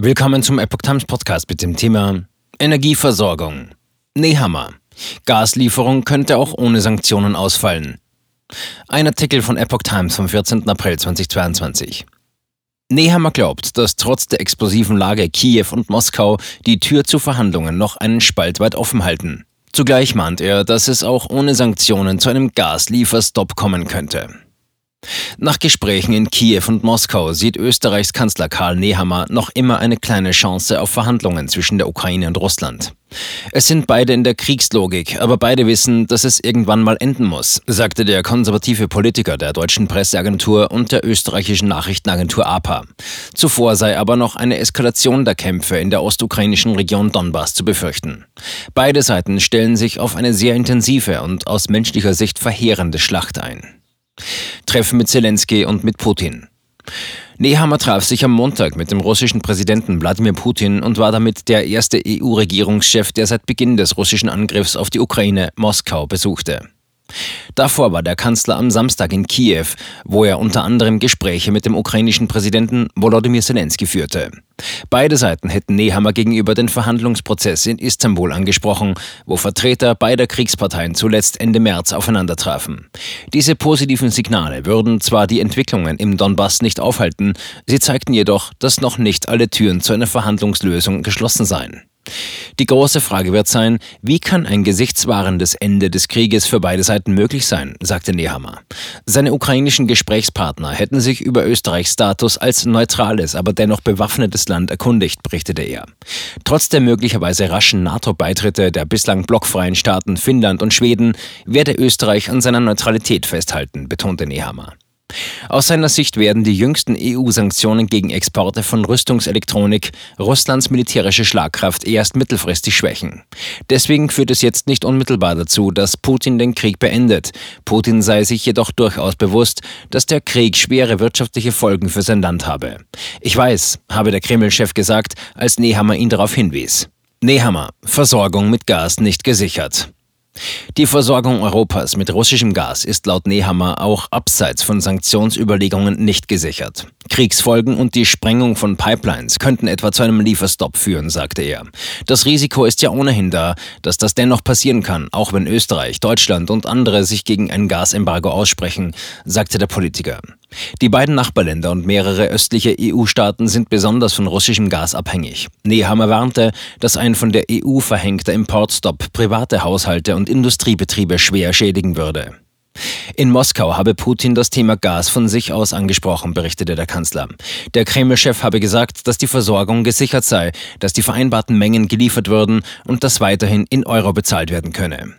Willkommen zum Epoch Times Podcast mit dem Thema Energieversorgung. Nehammer. Gaslieferung könnte auch ohne Sanktionen ausfallen. Ein Artikel von Epoch Times vom 14. April 2022. Nehammer glaubt, dass trotz der explosiven Lage Kiew und Moskau die Tür zu Verhandlungen noch einen Spalt weit offen halten. Zugleich mahnt er, dass es auch ohne Sanktionen zu einem Gaslieferstopp kommen könnte. Nach Gesprächen in Kiew und Moskau sieht Österreichs Kanzler Karl Nehammer noch immer eine kleine Chance auf Verhandlungen zwischen der Ukraine und Russland. Es sind beide in der Kriegslogik, aber beide wissen, dass es irgendwann mal enden muss, sagte der konservative Politiker der deutschen Presseagentur und der österreichischen Nachrichtenagentur APA. Zuvor sei aber noch eine Eskalation der Kämpfe in der ostukrainischen Region Donbass zu befürchten. Beide Seiten stellen sich auf eine sehr intensive und aus menschlicher Sicht verheerende Schlacht ein. Treffen mit Zelensky und mit Putin. Nehammer traf sich am Montag mit dem russischen Präsidenten Wladimir Putin und war damit der erste EU-Regierungschef, der seit Beginn des russischen Angriffs auf die Ukraine Moskau besuchte. Davor war der Kanzler am Samstag in Kiew, wo er unter anderem Gespräche mit dem ukrainischen Präsidenten Volodymyr Zelensky führte. Beide Seiten hätten Nehammer gegenüber den Verhandlungsprozess in Istanbul angesprochen, wo Vertreter beider Kriegsparteien zuletzt Ende März aufeinandertrafen. Diese positiven Signale würden zwar die Entwicklungen im Donbass nicht aufhalten, sie zeigten jedoch, dass noch nicht alle Türen zu einer Verhandlungslösung geschlossen seien. Die große Frage wird sein, wie kann ein gesichtswahrendes Ende des Krieges für beide Seiten möglich sein, sagte Nehammer. Seine ukrainischen Gesprächspartner hätten sich über Österreichs Status als neutrales, aber dennoch bewaffnetes Land erkundigt, berichtete er. Trotz der möglicherweise raschen NATO-Beitritte der bislang blockfreien Staaten Finnland und Schweden werde Österreich an seiner Neutralität festhalten, betonte Nehammer. Aus seiner Sicht werden die jüngsten EU-Sanktionen gegen Exporte von Rüstungselektronik Russlands militärische Schlagkraft erst mittelfristig schwächen. Deswegen führt es jetzt nicht unmittelbar dazu, dass Putin den Krieg beendet. Putin sei sich jedoch durchaus bewusst, dass der Krieg schwere wirtschaftliche Folgen für sein Land habe. Ich weiß, habe der Kreml-Chef gesagt, als Nehammer ihn darauf hinwies. Nehammer, Versorgung mit Gas nicht gesichert. Die Versorgung Europas mit russischem Gas ist laut Nehammer auch abseits von Sanktionsüberlegungen nicht gesichert. Kriegsfolgen und die Sprengung von Pipelines könnten etwa zu einem Lieferstopp führen, sagte er. Das Risiko ist ja ohnehin da, dass das dennoch passieren kann, auch wenn Österreich, Deutschland und andere sich gegen ein Gasembargo aussprechen, sagte der Politiker. Die beiden Nachbarländer und mehrere östliche EU-Staaten sind besonders von russischem Gas abhängig. Nehammer warnte, dass ein von der EU verhängter Importstopp private Haushalte und Industriebetriebe schwer schädigen würde. In Moskau habe Putin das Thema Gas von sich aus angesprochen, berichtete der Kanzler. Der Kreml-Chef habe gesagt, dass die Versorgung gesichert sei, dass die vereinbarten Mengen geliefert würden und dass weiterhin in Euro bezahlt werden könne.